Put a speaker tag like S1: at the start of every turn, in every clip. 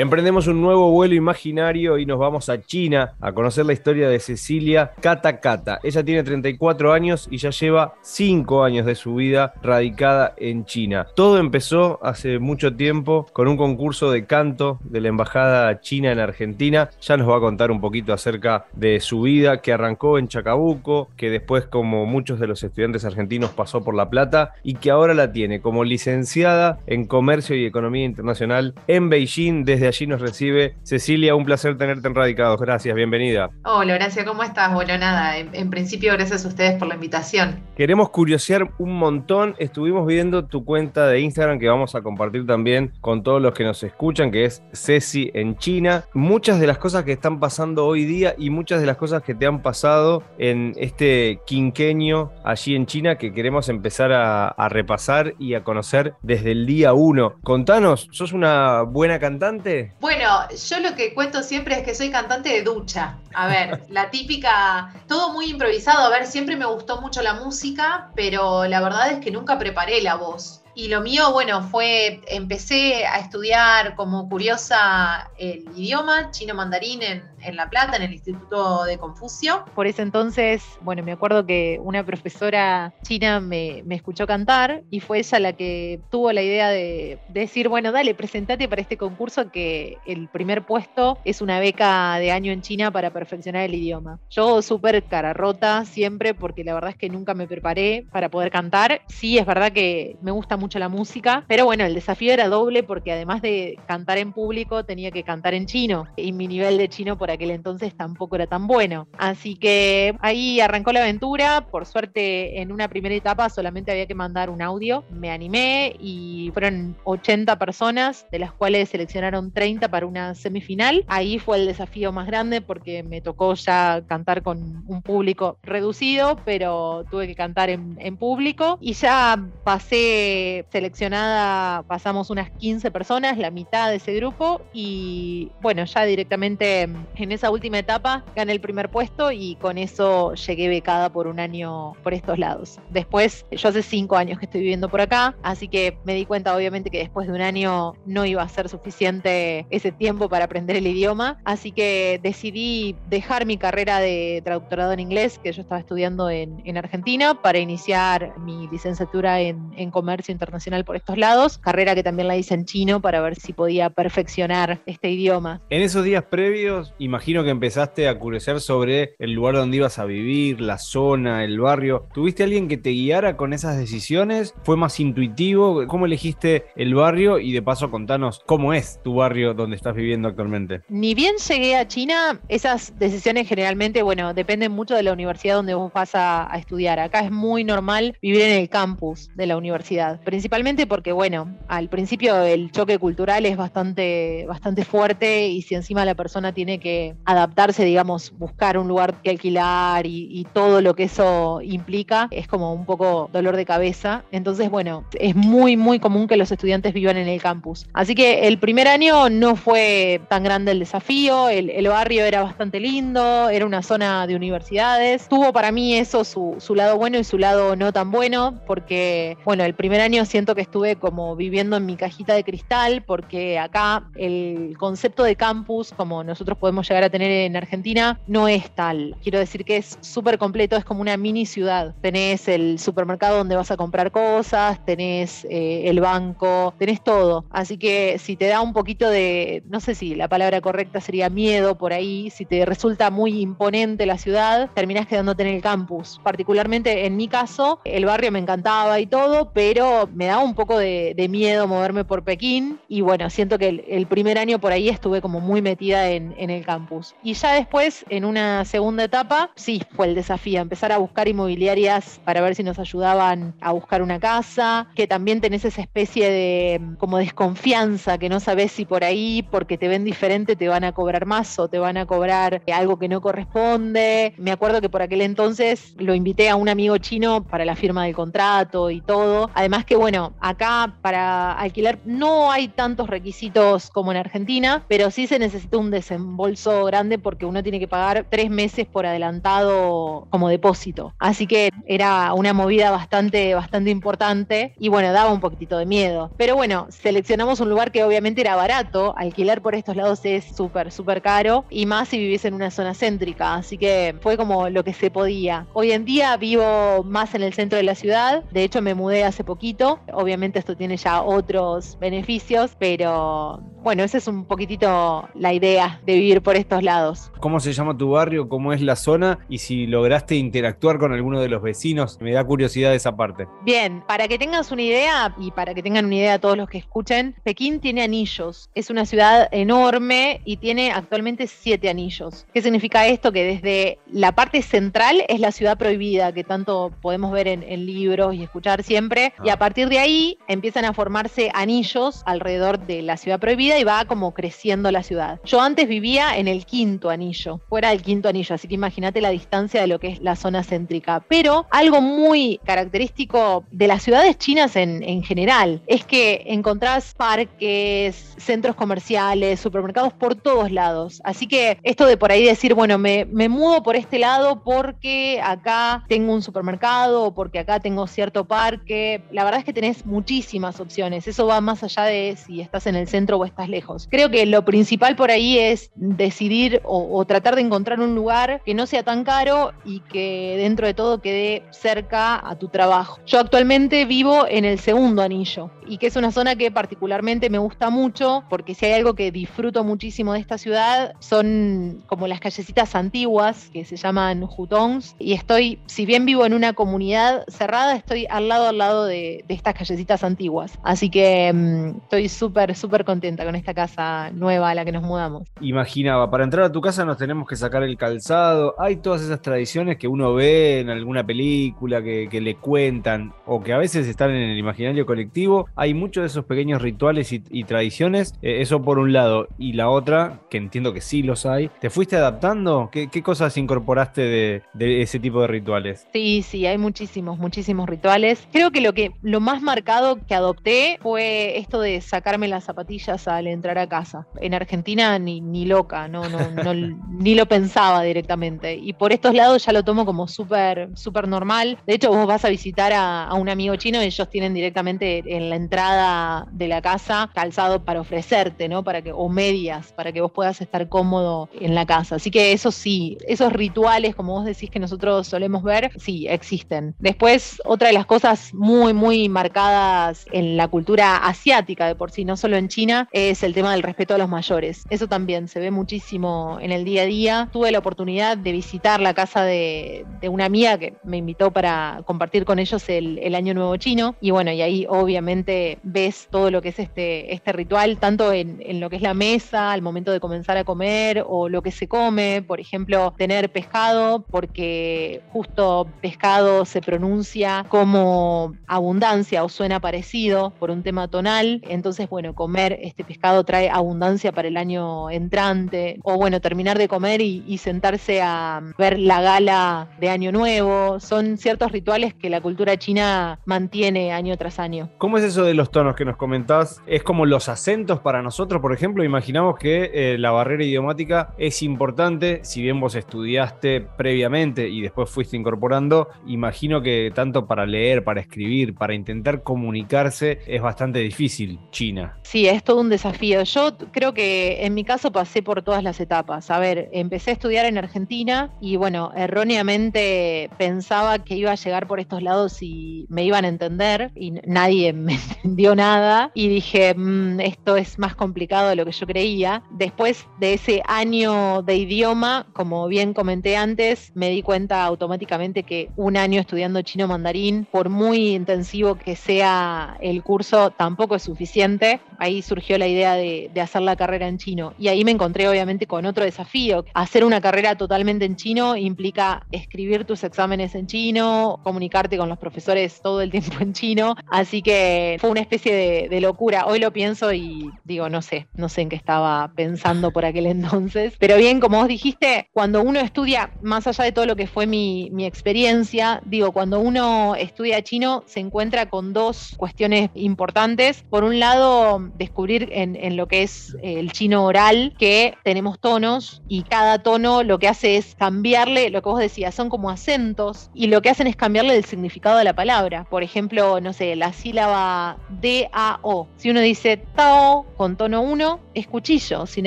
S1: Emprendemos un nuevo vuelo imaginario y nos vamos a China a conocer la historia de Cecilia Kata Kata. Ella tiene 34 años y ya lleva 5 años de su vida radicada en China. Todo empezó hace mucho tiempo con un concurso de canto de la Embajada China en Argentina. Ya nos va a contar un poquito acerca de su vida que arrancó en Chacabuco, que después como muchos de los estudiantes argentinos pasó por La Plata y que ahora la tiene como licenciada en Comercio y Economía Internacional en Beijing desde allí nos recibe Cecilia, un placer tenerte en Radicados. Gracias, bienvenida.
S2: Hola, Horacio, ¿cómo estás? Bueno, nada, en, principio gracias a ustedes por la invitación.
S1: Queremos curiosear un montón. Estuvimos viendo tu cuenta de Instagram que vamos a compartir también con todos los que nos escuchan, que es Ceci en China. Muchas de las cosas que están pasando hoy día y muchas de las cosas que te han pasado en este quinqueño allí en China que queremos empezar a, a repasar y a conocer desde el día uno. Contanos, ¿sos una buena cantante?
S2: Bueno, yo lo que cuento siempre es que soy cantante de ducha. A ver, la típica, todo muy improvisado. A ver, siempre me gustó mucho la música, pero la verdad es que nunca preparé la voz. Y lo mío, bueno, fue, empecé a estudiar como curiosa el idioma chino mandarín en, en La Plata, en el Instituto de Confucio. Por ese entonces, bueno, me acuerdo que una profesora china me, me escuchó cantar y fue ella la que tuvo la idea de, decir, bueno, dale, presentate para este concurso que el primer puesto es una beca de año en China para perfeccionar el idioma. Yo súper cara rota siempre porque la verdad es que nunca me preparé para poder cantar. Sí, es verdad que me gusta mucho la música, pero bueno, el desafío era doble porque además de cantar en público tenía que cantar en chino y mi nivel de chino por aquel entonces tampoco era tan bueno. Así que ahí arrancó la aventura, por suerte en una primera etapa solamente había que mandar un audio, me animé y fueron 80 personas, de las cuales seleccionaron 30 para una semifinal. Ahí fue el desafío más grande porque me tocó ya cantar con un público reducido, pero tuve que cantar en, público y ya pasé seleccionada, pasamos unas 15 personas, la mitad de ese grupo, y bueno, ya directamente en esa última etapa gané el primer puesto y con eso llegué becada por un año por estos lados. Después, yo hace cinco años que estoy viviendo por acá, así que me di cuenta obviamente que después de un año no iba a ser suficiente ese tiempo para aprender el idioma, así que decidí dejar mi carrera de traductorado en inglés que yo estaba estudiando en, en Argentina para iniciar mi licenciatura en, en comercio internacional por estos lados, carrera que también la hice en chino para ver si podía perfeccionar este idioma.
S1: En esos días previos, imagino que empezaste a curiosear sobre el lugar donde ibas a vivir, la zona, el barrio. ¿Tuviste alguien que te guiara con esas decisiones? ¿Fue más intuitivo? ¿Cómo elegiste el barrio? Y de paso contanos cómo es tu barrio donde estás viviendo actualmente.
S2: Ni bien llegué a China, esas decisiones generalmente, bueno, dependen mucho de la universidad donde vos vas a, a estudiar. Acá es muy normal vivir en el campus de la universidad principalmente porque, bueno, al principio el choque cultural es bastante, bastante fuerte y si encima la persona tiene que adaptarse, digamos, buscar un lugar que alquilar y, todo lo que eso implica, es como un poco dolor de cabeza. Entonces, bueno, es muy, muy común que los estudiantes vivan en el campus. Así que el primer año no fue tan grande el desafío, el, el barrio era bastante lindo, era una zona de universidades. Tuvo para mí eso su, su lado bueno y su lado no tan bueno, porque, bueno, el primer año siento que estuve como viviendo en mi cajita de cristal, porque acá el concepto de campus, como nosotros podemos llegar a tener en Argentina, no es tal. Quiero decir que es súper completo, es como una mini ciudad. Tenés el supermercado donde vas a comprar cosas, tenés eh, el banco, tenés todo. Así que si te da un poquito de, no sé si la palabra correcta sería miedo por ahí, si te resulta muy imponente la ciudad, terminás quedándote en el campus. Particularmente en mi caso, el barrio me encantaba y todo, pero me da un poco de, miedo moverme por Pekín y bueno, siento que el, primer año por ahí estuve como muy metida en, el campus. Y ya después, en una segunda etapa, sí fue el desafío, empezar a buscar inmobiliarias para ver si nos ayudaban a buscar una casa, que también tenés esa especie de como desconfianza, que no sabes si por ahí, porque te ven diferente, te van a cobrar más o te van a cobrar algo que no corresponde. Me acuerdo que por aquel entonces lo invité a un amigo chino para la firma del contrato y todo. Además que bueno, acá para alquilar no hay tantos requisitos como en Argentina, pero sí se necesita un desembolso grande porque uno tiene que pagar tres meses por adelantado como depósito. Así que era una movida bastante, bastante importante y bueno, daba un poquitito de miedo. Pero bueno, seleccionamos un lugar que obviamente era barato. Alquilar por estos lados es súper, súper caro y más si vivís en una zona céntrica. Así que fue como lo que se podía. Hoy en día vivo más en el centro de la ciudad. De hecho, me mudé hace poquito. Obviamente esto tiene ya otros beneficios, pero bueno, esa es un poquitito la idea de vivir por estos lados.
S3: ¿Cómo se llama tu barrio? ¿Cómo es la zona? Y si lograste interactuar con alguno de los vecinos, me da curiosidad esa parte.
S2: Bien, para que tengas una idea y para que tengan una idea todos los que escuchen, Pekín tiene anillos. Es una ciudad enorme y tiene actualmente siete anillos. ¿Qué significa esto? Que desde la parte central es la ciudad prohibida, que tanto podemos ver en, libros y escuchar siempre. Y a ah. De ahí empiezan a formarse anillos alrededor de la ciudad prohibida y va como creciendo la ciudad. Yo antes vivía en el quinto anillo, fuera del quinto anillo, así que imagínate la distancia de lo que es la zona céntrica. Pero algo muy característico de las ciudades chinas en, en general es que encontrás parques, centros comerciales, supermercados por todos lados. Así que esto de por ahí decir, bueno, me, me mudo por este lado porque acá tengo un supermercado o porque acá tengo cierto parque, la verdad que tenés muchísimas opciones. Eso va más allá de si estás en el centro o estás lejos. Creo que lo principal por ahí es decidir o, tratar de encontrar un lugar que no sea tan caro y que dentro de todo quede cerca a tu trabajo. Yo actualmente vivo en el segundo anillo y que es una zona que particularmente me gusta mucho porque si hay algo que disfruto muchísimo de esta ciudad son como las callecitas antiguas que se llaman hutongs y estoy, si bien vivo en una comunidad cerrada, estoy al lado al lado de, estas callecitas antiguas. Así que mm, estoy súper, súper contenta con esta casa nueva a la que nos mudamos.
S3: Imaginaba, para entrar a tu casa nos tenemos que sacar el calzado. Hay todas esas tradiciones que uno ve en alguna película, que, le cuentan, o que a veces están en el imaginario colectivo. Hay muchos de esos pequeños rituales y, tradiciones. Eh, eso por un lado. Y la otra, que entiendo que sí los hay. ¿Te fuiste adaptando? ¿Qué, cosas incorporaste de, de, ese tipo de rituales?
S2: Sí, sí, hay muchísimos, muchísimos rituales. Creo que lo que lo más marcado que adopté fue esto de sacarme las zapatillas al entrar a casa. En Argentina ni, ni loca, no, no, ni lo pensaba directamente. Y por estos lados ya lo tomo como súper, súper normal. De hecho, vos vas a visitar a, un amigo chino y ellos tienen directamente en la entrada de la casa calzado para ofrecerte, ¿no? Para que, o medias, para que vos puedas estar cómodo en la casa. Así que eso sí, esos rituales, como vos decís que nosotros solemos ver, sí, existen. Después, otra de las cosas muy, muy marcadas en la cultura asiática de por sí, no solo en China, es el tema del respeto a los mayores. Eso también se ve muchísimo en el día a día. Tuve la oportunidad de visitar la casa de, una amiga que me invitó para compartir con ellos el, Año Nuevo Chino. Y bueno, y ahí obviamente ves todo lo que es este, este ritual, tanto en, en lo que es la mesa, al momento de comenzar a comer o lo que se come. Por ejemplo, tener pescado, porque justo pescado se pronuncia como abundancia o suena parecido por un tema tonal. Entonces, bueno, comer este pescado trae abundancia para el año entrante, o bueno, terminar de comer y, sentarse a ver la gala de Año Nuevo, son ciertos rituales que la cultura china mantiene año tras año.
S3: ¿Cómo es eso de los tonos que nos comentás? ¿Es como los acentos para nosotros, por ejemplo? Imaginamos que eh, la barrera idiomática es importante, si bien vos estudiaste previamente y después fuiste incorporando, imagino que tanto para leer, para escribir, para intentar comunicarse, es bastante difícil China.
S2: Sí, es todo un desafío. Yo creo que en mi caso pasé por todas las etapas. A ver, empecé a estudiar en Argentina y bueno, erróneamente pensaba que iba a llegar por estos lados y me iban a entender y nadie me entendió nada y dije, mm, esto es más complicado de lo que yo creía. Después de ese año de idioma, como bien comenté antes, me di cuenta automáticamente que un año estudiando chino mandarín, por muy intensivo que sea el curso, tampoco es suficiente ahí surgió la idea de, hacer la carrera en chino. Y ahí me encontré obviamente con otro desafío. Hacer una carrera totalmente en chino implica escribir tus exámenes en chino, comunicarte con los profesores todo el tiempo en chino. Así que fue una especie de, locura. Hoy lo pienso y digo, no sé, no sé en qué estaba pensando por aquel entonces. Pero bien, como vos dijiste, cuando uno estudia, más allá de todo lo que fue mi, experiencia, digo, cuando uno estudia chino se encuentra con dos cuestiones importantes. Por un lado, descubrir en, lo que es el chino oral que tenemos tonos y cada tono lo que hace es cambiarle, lo que vos decías, son como acentos y lo que hacen es cambiarle el significado de la palabra. Por ejemplo, no sé, la sílaba D-A-O. Si uno dice Tao con tono 1, es cuchillo. Sin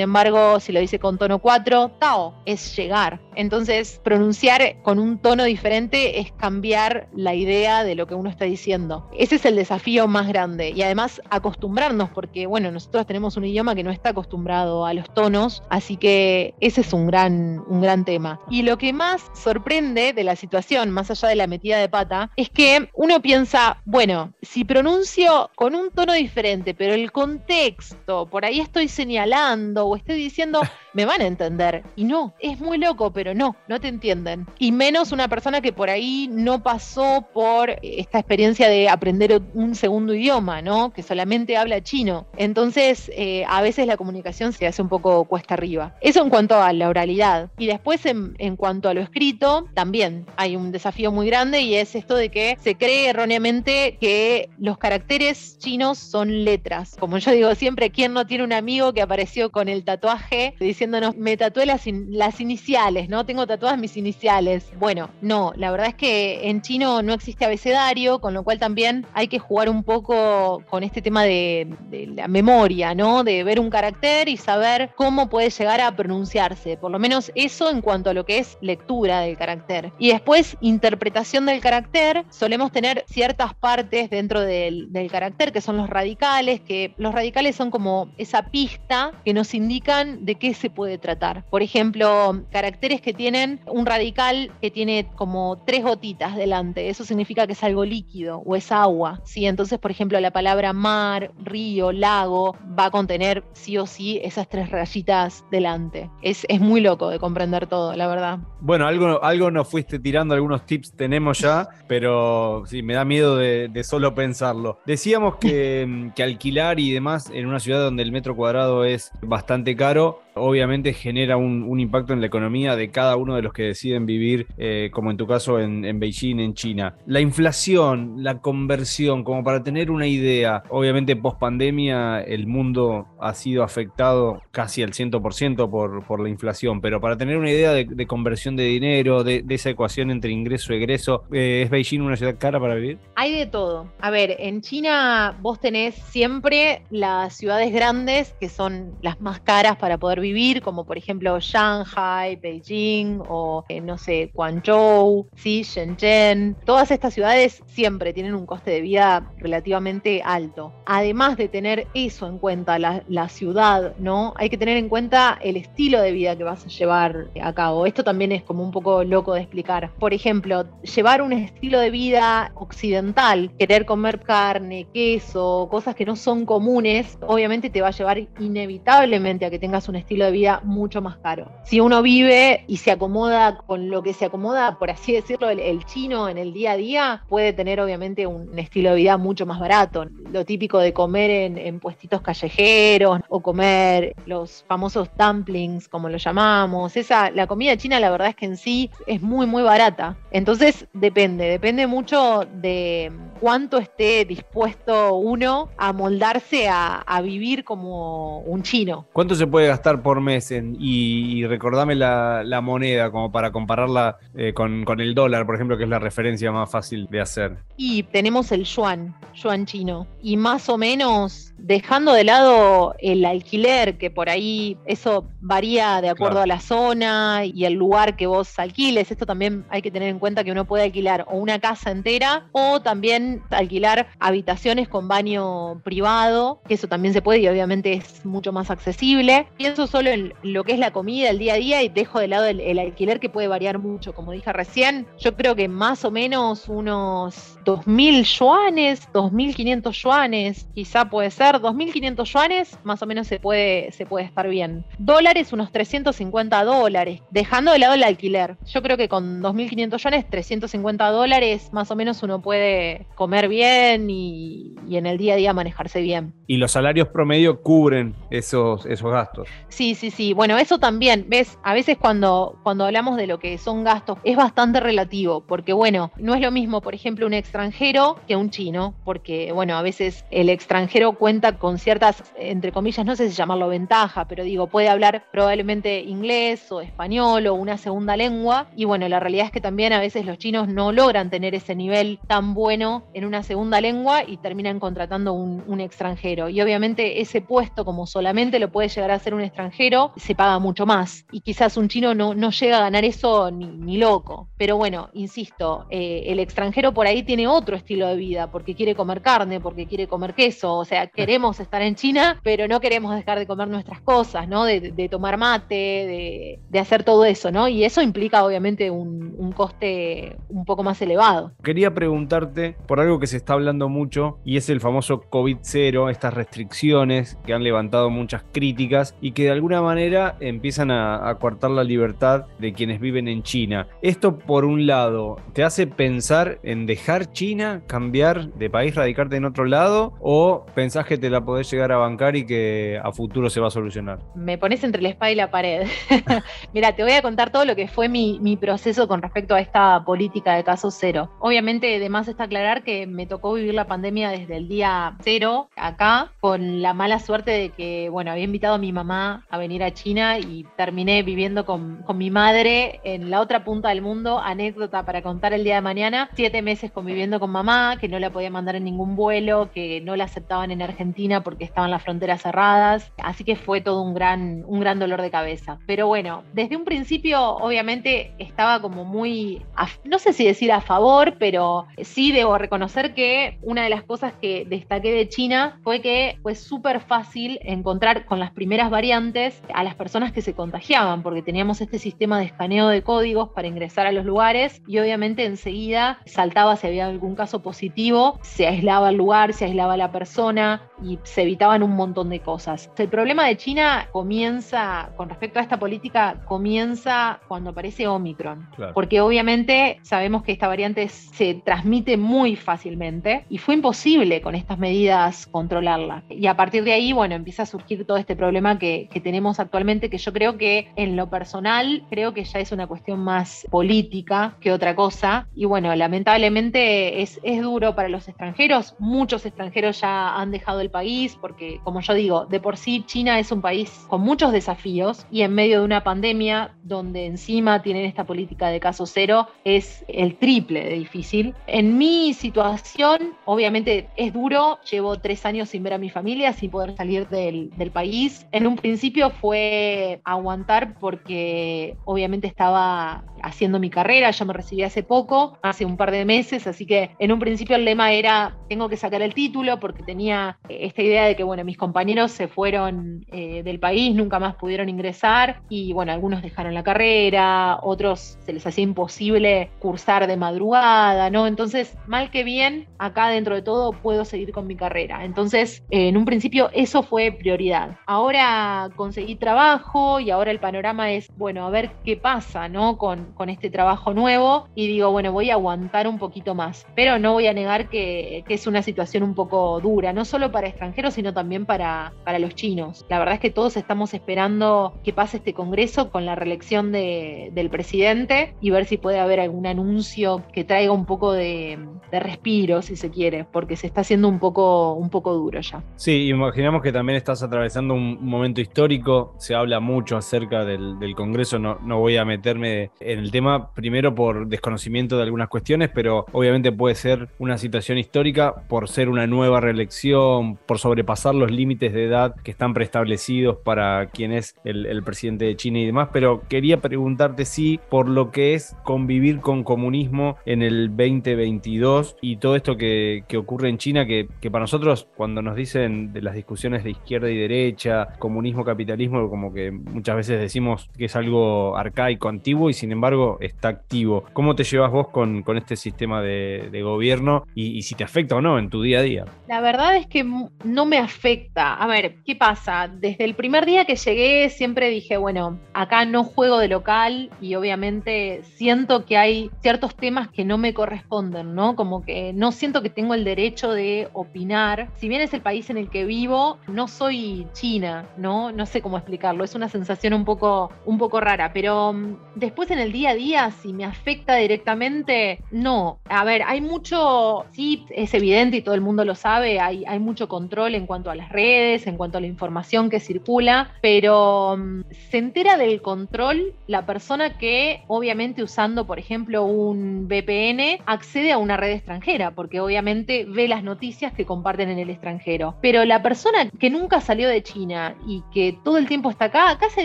S2: embargo, si lo dice con tono 4, Tao es llegar. Entonces, pronunciar con un tono diferente es cambiar la idea de lo que uno está diciendo. Ese es el desafío más grande. Y además, acostumbrarnos, porque, bueno, nosotros tenemos un idioma que no está acostumbrado a los tonos, así que ese es un gran, un gran tema. Y lo que más sorprende de la situación, más allá de la metida de pata, es que uno piensa, bueno, si pronuncio con un tono diferente, pero el contexto, por ahí estoy señalando o estoy diciendo, me van a entender. Y no, es muy loco, pero no, no te entienden. Y menos una persona que por ahí no pasó por esta experiencia de aprender un segundo idioma, ¿no? Que solamente habla chino. Entonces, eh, a veces la comunicación se hace un poco cuesta arriba. Eso en cuanto a la oralidad. Y después, en, en cuanto a lo escrito, también hay un desafío muy grande y es esto de que se cree erróneamente que los caracteres chinos son letras. Como yo digo siempre, ¿quién no tiene un amigo que apareció con el tatuaje diciéndonos, me tatué las, las iniciales, ¿no? Tengo tatuadas mis iniciales. Bueno, no, la verdad es que en chino no existe abecedario, con lo cual también hay que jugar un poco con este tema de, la memoria, ¿no? De ver un carácter y saber cómo puede llegar a pronunciarse. Por lo menos eso en cuanto a lo que es lectura del carácter. Y después, interpretación del carácter, solemos tener ciertas partes dentro del, del carácter que son los radicales, que los radicales son como esa pista que nos indican de qué se puede tratar. Por ejemplo, caracteres que tienen un radical que tiene como tres gotitas delante, eso significa que es algo líquido o es agua, ¿sí? Entonces, por ejemplo, la palabra mar, río, lago va a contener sí o sí esas tres rayitas delante. Es, es muy loco de comprender todo, la verdad.
S3: Bueno, algo, algo nos fuiste tirando, algunos tips tenemos ya, pero sí, me da miedo de, solo pensarlo. Decíamos que, que alquilar y demás en una ciudad donde el metro cuadrado es bastante caro, obviamente genera un, impacto en la economía de cada uno de los que deciden vivir, eh, como en tu caso en, Beijing, en China. La inflación, la conversión, como para tener una idea, obviamente post pandemia el mundo ha sido afectado casi al 100% por, por la inflación, pero para tener una idea de, conversión de dinero, de, esa ecuación entre ingreso y egreso, eh, ¿es Beijing una ciudad cara para vivir?
S2: Hay de todo. A ver, en China vos tenés siempre las ciudades grandes que son las más caras para poder vivir, como por ejemplo Shanghai, Beijing o eh, no sé, Guangzhou, ¿sí? Shenzhen. Todas estas ciudades siempre tienen un coste de vida relativamente alto. Además de tener eso en cuenta, la, la ciudad, ¿no? Hay que tener en cuenta el estilo de vida que vas a llevar a cabo. Esto también es como un poco loco de explicar. Por ejemplo, llevar un estilo de vida occidental, querer comer carne, queso, cosas que no son comunes, obviamente te va a llevar inevitablemente a que tengas un estilo de vida mucho más caro. Si uno vive y se acomoda con lo que se acomoda, por así decirlo, el, chino en el día a día, puede tener obviamente un estilo de vida mucho más barato. Lo típico de comer en, puestitos callejeros o comer los famosos dumplings, como lo llamamos. Esa, la comida china, la verdad es que en sí es muy, muy barata. Entonces depende, depende mucho de cuánto esté dispuesto uno a moldarse a, a vivir como un chino.
S3: ¿Cuánto se puede gastar por mes y, recordame la, moneda como para compararla eh, con, el dólar, por ejemplo, que es la referencia más fácil de hacer.
S2: Y tenemos el yuan, yuan chino, y más o menos dejando de lado el alquiler, que por ahí eso varía de acuerdo a la zona y el lugar que vos alquiles, esto también hay que tener en cuenta que uno puede alquilar o una casa entera o también alquilar habitaciones con baño privado, que eso también se puede y obviamente es mucho más accesible. Pienso solo en lo que es la comida, el día a día y dejo de lado el, alquiler que puede variar mucho. Como dije recién, yo creo que más o menos unos 2.000 yuanes, 2.500 yuanes, quizá puede ser 2.500 yuanes, más o menos se puede, se puede estar bien. Dólares, unos 350 dólares, dejando de lado el alquiler. Yo creo que con 2.500 yuanes, 350 dólares, más o menos uno puede comer bien y, en el día a día manejarse bien.
S3: Y los salarios promedio cubren esos, esos gastos.
S2: Sí, sí, sí. Bueno, eso también, ves, a veces cuando, cuando hablamos de lo que son gastos es bastante relativo, porque bueno, no es lo mismo, por ejemplo, un extranjero que un chino, porque bueno, a veces el extranjero cuenta con ciertas, entre comillas, no sé si llamarlo ventaja, pero digo, puede hablar probablemente inglés o español o una segunda lengua, y bueno, la realidad es que también a veces los chinos no logran tener ese nivel tan bueno en una segunda lengua y terminan contratando un, extranjero. Y obviamente ese puesto, como solamente lo puede llegar a ser un extranjero, se paga mucho más. Y quizás un chino no, no llega a ganar eso ni, loco. Pero bueno, insisto, eh, el extranjero por ahí tiene otro estilo de vida, porque quiere comer carne, porque quiere comer queso. O sea, queremos estar en China, pero no queremos dejar de comer nuestras cosas, ¿no? De, tomar mate, de, hacer todo eso, ¿no? Y eso implica obviamente un, coste un poco más elevado.
S3: Quería preguntarte por algo que se está hablando mucho y es el famoso COVID-0, estas restricciones que han levantado muchas críticas y que de alguna manera empiezan a, a coartar la libertad de quienes viven en China. Esto, por un lado, ¿te hace pensar en dejar China, cambiar de país, radicarte en otro lado? ¿O pensás que te la podés llegar a bancar y que a futuro se va a solucionar?
S2: Me pones entre la espada y la pared. Mira, te voy a contar todo lo que fue mi, mi proceso con respecto a esta política de caso cero. Obviamente, además está aclarar que me tocó vivir la pandemia desde el día cero acá, con la mala suerte de que, bueno, había invitado a mi mamá a venir a China y terminé viviendo con, con mi madre en la otra punta del mundo. Anécdota para contar el día de mañana. Siete meses conviviendo con mamá, que no la podía mandar en ningún vuelo, que no la aceptaban en Argentina porque estaban las fronteras cerradas. Así que fue todo un gran, un gran dolor de cabeza. Pero bueno, desde un principio, obviamente, estaba como muy, no sé si decir a favor, pero sí debo reconocer que una de las cosas que destaqué de China fue que fue súper fácil encontrar con las primeras variantes a las personas que se contagiaban, porque teníamos este sistema de escaneo de códigos para ingresar a los lugares y obviamente enseguida saltaba si había algún caso positivo, se aislaba el lugar, se aislaba la persona y se evitaban un montón de cosas. El problema de China comienza, con respecto a esta política, comienza cuando aparece Omicron, porque obviamente sabemos que esta variante se transmite muy fácilmente y fue imposible con estas medidas controlarla. Y a partir de ahí, bueno, empieza a surgir todo este problema que, que tenemos actualmente, que yo creo que en lo personal, creo que ya es una cuestión más política que otra cosa. Y bueno, lamentablemente es, es duro para los extranjeros. Muchos extranjeros ya han dejado el país porque, como yo digo, de por sí China es un país con muchos desafíos y en medio de una pandemia donde encima tienen esta política de caso cero, es el triple de difícil. En mi situación, obviamente es duro. Llevo tres años sin ver a mi familia, sin poder salir del, del país. En un principio fue aguantar porque obviamente estaba haciendo mi carrera, yo me recibí hace poco, hace un par de meses, así que en un principio el lema era, tengo que sacar el título porque tenía esta idea de que, bueno, mis compañeros se fueron eh, del país, nunca más pudieron ingresar y, bueno, algunos dejaron la carrera, otros se les hacía imposible cursar de madrugada, ¿no? Entonces, mal que bien, acá dentro de todo puedo seguir con mi carrera. Entonces, eh, en un principio eso fue prioridad. Ahora conseguí trabajo y ahora el panorama es, bueno, a ver qué pasa, ¿no? Con, con este trabajo nuevo y digo, bueno, voy a aguantar un poquito más, pero no voy a negar que, que es una situación un poco dura, no solo para extranjeros, sino también para, para los chinos. La verdad es que todos estamos esperando que pase este Congreso con la reelección de, del presidente y ver si puede haber algún anuncio que traiga un poco de, de respiro, si se quiere, porque se está haciendo un poco, un poco duro ya.
S3: Sí, imaginamos que también estás atravesando un momento histórico, se habla mucho acerca del, del Congreso, no, no voy a meterme en el tema, primero por desconocimiento de algunas cuestiones, pero obviamente puede ser una situación histórica por ser una nueva reelección, por sobrepasar los límites de edad que están preestablecidos para quien es el, presidente de China y demás, pero quería preguntarte si por lo que es convivir con comunismo en el 2022, vos y todo esto que, ocurre en China, que, para nosotros cuando nos dicen de las discusiones de izquierda y derecha, comunismo, capitalismo, como que muchas veces decimos que es algo arcaico, antiguo y sin embargo está activo. ¿Cómo te llevas vos con, este sistema de, gobierno y, y si te afecta o no en tu día a día?
S2: La verdad es que no me afecta. A ver, ¿qué pasa? Desde el primer día que llegué siempre dije, bueno, acá no juego de local y obviamente siento que hay ciertos temas que no me corresponden, ¿no? Como que no siento que tengo el derecho de opinar. Si bien es el país en el que vivo, no soy China, ¿no? No sé cómo explicarlo. Es una sensación un poco, un poco rara, pero mm, después en el día a día, si me afecta directamente, no. A ver, hay mucho, sí, es evidente y todo el mundo lo sabe, hay, hay mucho control en cuanto a las redes, en cuanto a la información que circula, pero mm, se entera del control la persona que, obviamente usando, por ejemplo, un VPN, accede a una red extranjera, porque obviamente ve las noticias que comparten en el extranjero. Pero la persona que nunca salió de China y que todo el tiempo está acá, acá se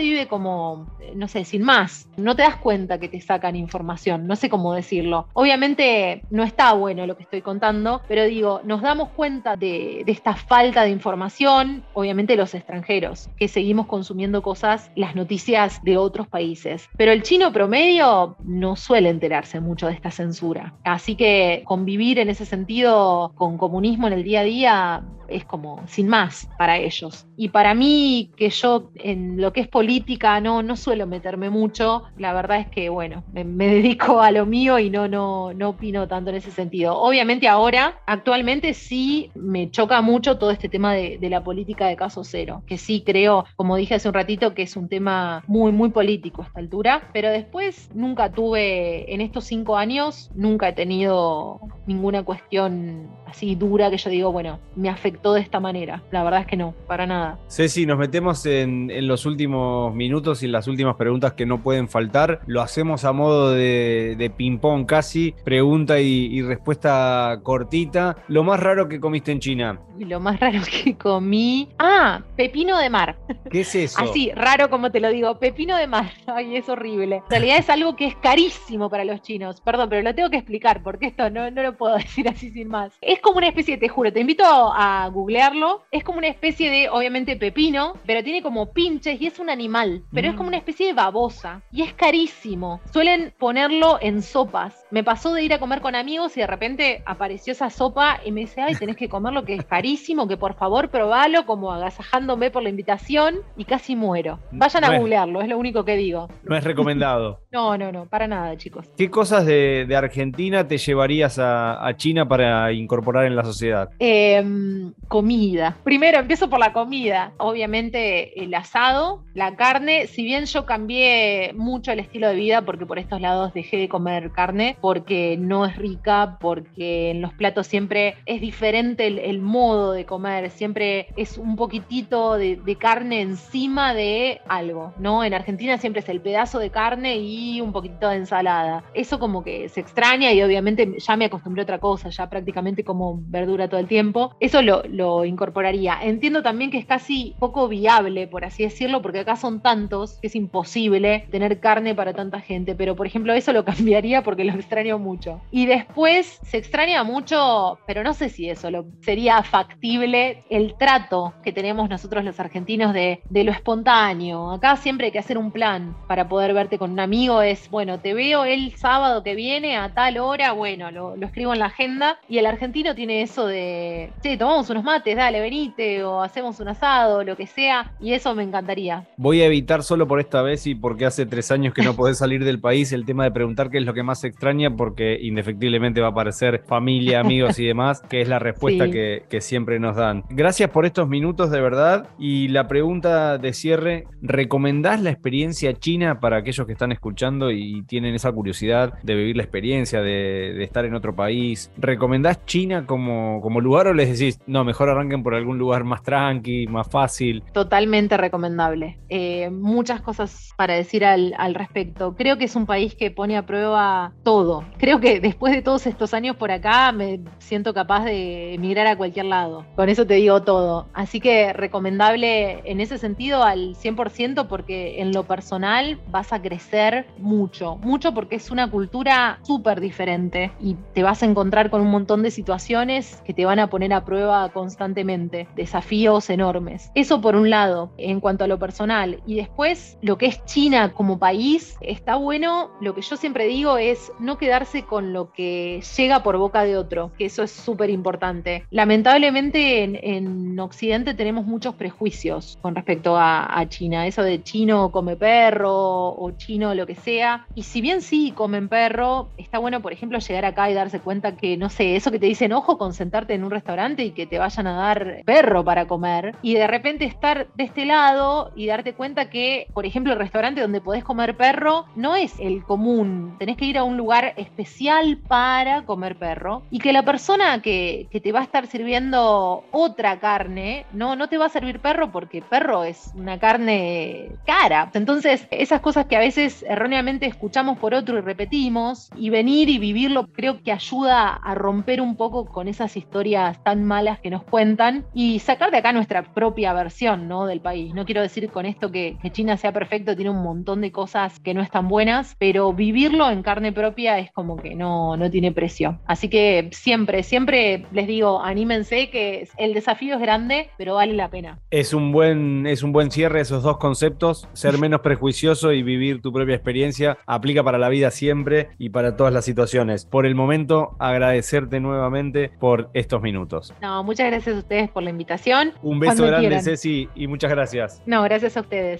S2: vive como, no sé, sin más. No te das cuenta que te sacan información, no sé cómo decirlo. Obviamente no está bueno lo que estoy contando, pero digo, nos damos cuenta de, de esta falta de información, obviamente los extranjeros, que seguimos consumiendo cosas, las noticias de otros países. Pero el chino promedio no suele enterarse mucho de esta censura. Así que convivir en ese sentido con comunismo en el día a día es como sin más para ellos. Y para mí, que yo en lo que es política no, no suelo meterme mucho, la verdad es que, bueno, me, dedico a lo mío y no, no, no opino tanto en ese sentido. Obviamente ahora, actualmente sí me choca mucho todo este tema de, de la política de caso cero, que sí creo, como dije hace un ratito, que es un tema muy, muy político a esta altura, pero después nunca tuve, en estos cinco años, nunca he tenido ninguna cuestión así dura que yo digo, bueno, me afectó de esta manera. La verdad es que no, para nada.
S3: Ceci, nos metemos en, los últimos minutos y en las últimas preguntas que no pueden faltar. Lo hacemos a modo de, ping-pong casi, pregunta y, respuesta cortita. Lo más raro que comiste en China.
S2: Lo más raro que comí. Ah, pepino de mar.
S3: ¿Qué es eso?
S2: Así, raro como te lo digo, pepino de mar. Ay, es horrible. En realidad es algo que es carísimo para los chinos. Perdón, pero lo tengo que explicar porque esto no, no lo puedo decir así sin más. Es como una especie, te juro, te invito a googlearlo. Es como una especie de, obviamente, pepino, pero tiene como pinches y es un animal. Pero es como una especie de babosa. Y es carísimo. Suelen ponerlo en sopas. Me pasó de ir a comer con amigos y de repente apareció esa sopa y me dice, ay, tenés que comerlo que es carísimo, que por favor probalo, como agasajándome por la invitación y casi muero. Vayan a googlearlo, es lo único que digo.
S3: No es recomendado.
S2: no, no, no, para nada, chicos.
S3: ¿Qué cosas de, Argentina te llevarías a, a China para incorporar en la sociedad?
S2: Em, comida. Primero empiezo por la comida. Obviamente el asado, la carne. Si bien yo cambié mucho el estilo de vida porque por estos lados dejé de comer carne, porque no es rica, porque en los platos siempre es diferente el, modo de comer. Siempre es un poquitito de, carne encima de algo, ¿no? En Argentina siempre es el pedazo de carne y un poquito de ensalada. Eso como que se extraña y obviamente ya me acostumbré a otra cosa, ya prácticamente como verdura todo el tiempo. Eso lo, incorporaría. Entiendo también que es casi poco viable, por así decirlo, porque acá son tantos que es imposible tener carne para tanta gente. Pero, por ejemplo, eso lo cambiaría porque lo extraño mucho. Y después se extraña mucho, pero no sé si eso lo, sería factible, el trato que tenemos nosotros los argentinos de, lo espontáneo. Acá siempre hay que hacer un plan para poder verte con un amigo. Es, bueno, te veo el sábado que viene a tal hora, bueno, lo, lo escribo en la agenda. Y el argentino tiene eso de, sí, tomamos unos mates, dale, venite, o hacemos un asado, lo que sea, y eso me encantaría.
S3: Voy a evitar solo por esta vez y porque hace tres años que no podés salir del país el tema de preguntar qué es lo que más extraña, porque indefectiblemente va a aparecer familia, amigos y demás, que es la respuesta que, que siempre nos dan. Gracias por estos minutos de verdad. Y la pregunta de cierre, ¿recomendás la experiencia china para aquellos que están escuchando y tienen esa curiosidad de vivir la experiencia, de, de estar en otro país? ¿Recomendás China como, como lugar o les decís, no, mejor arranquen por algún lugar más tranqui, más fácil?
S2: Totalmente recomendable. Eh, muchas cosas para decir al, al, respecto. Creo que es un país que pone a prueba todo. Creo que después de todos estos años por acá me siento capaz de emigrar a cualquier lado. Con eso te digo todo. Así que recomendable en ese sentido al 100% porque en lo personal vas a crecer mucho, mucho porque es una cultura súper diferente y te vas a encontrar con un montón de situaciones que te van a poner a prueba constantemente, desafíos enormes. Eso por un lado, en cuanto a lo personal. Y después, lo que es China como país, está bueno, lo que yo siempre digo es no quedarse con lo que llega por boca de otro, que eso es súper importante. Lamentablemente en, Occidente tenemos muchos prejuicios con respecto a, a China, eso de chino come perro o chino lo que sea. Y si bien sí comen perro, está bueno, por ejemplo, llegar acá y darse cuenta que, no sé, eso que te dicen, ojo con sentarte en un restaurante y que te vayan a dar perro para comer. Y de repente estar de este lado y darte cuenta que, por ejemplo, el restaurante donde podés comer perro no es el común. Tenés que ir a un lugar especial para comer perro. Y que la persona que, que te va a estar sirviendo otra carne, no, no te va a servir perro porque perro es una carne cara. Entonces, esas cosas que a veces erróneamente escuchamos por otro y repetimos, y venir y vivirlo creo que ayuda a romper un poco con esas historias tan malas que nos cuentan y sacar de acá nuestra propia versión ¿no? del país. No quiero decir con esto que, China sea perfecto, tiene un montón de cosas que no están buenas, pero vivirlo en carne propia es como que no, no tiene precio. Así que siempre, siempre les digo, anímense que el desafío es grande, pero vale la pena.
S3: Es un buen, es un buen cierre esos dos conceptos, ser menos prejuicioso y vivir tu propia experiencia, aplica para la vida siempre y para todas las situaciones. Por el momento, agradecerte nuevamente por estos minutos.
S2: No, muchas gracias a ustedes por la invitación.
S3: Un beso grande, Ceci, y muchas gracias.
S2: No, gracias a ustedes.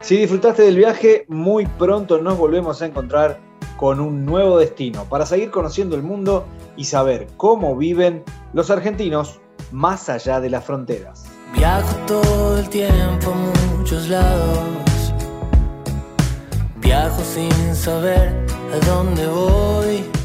S4: Si disfrutaste del viaje, muy pronto nos volvemos a encontrar con un nuevo destino para seguir conociendo el mundo y saber cómo viven los argentinos más allá de las fronteras.
S5: Viajo todo el tiempo a muchos lados. Viajo sin saber a dónde voy.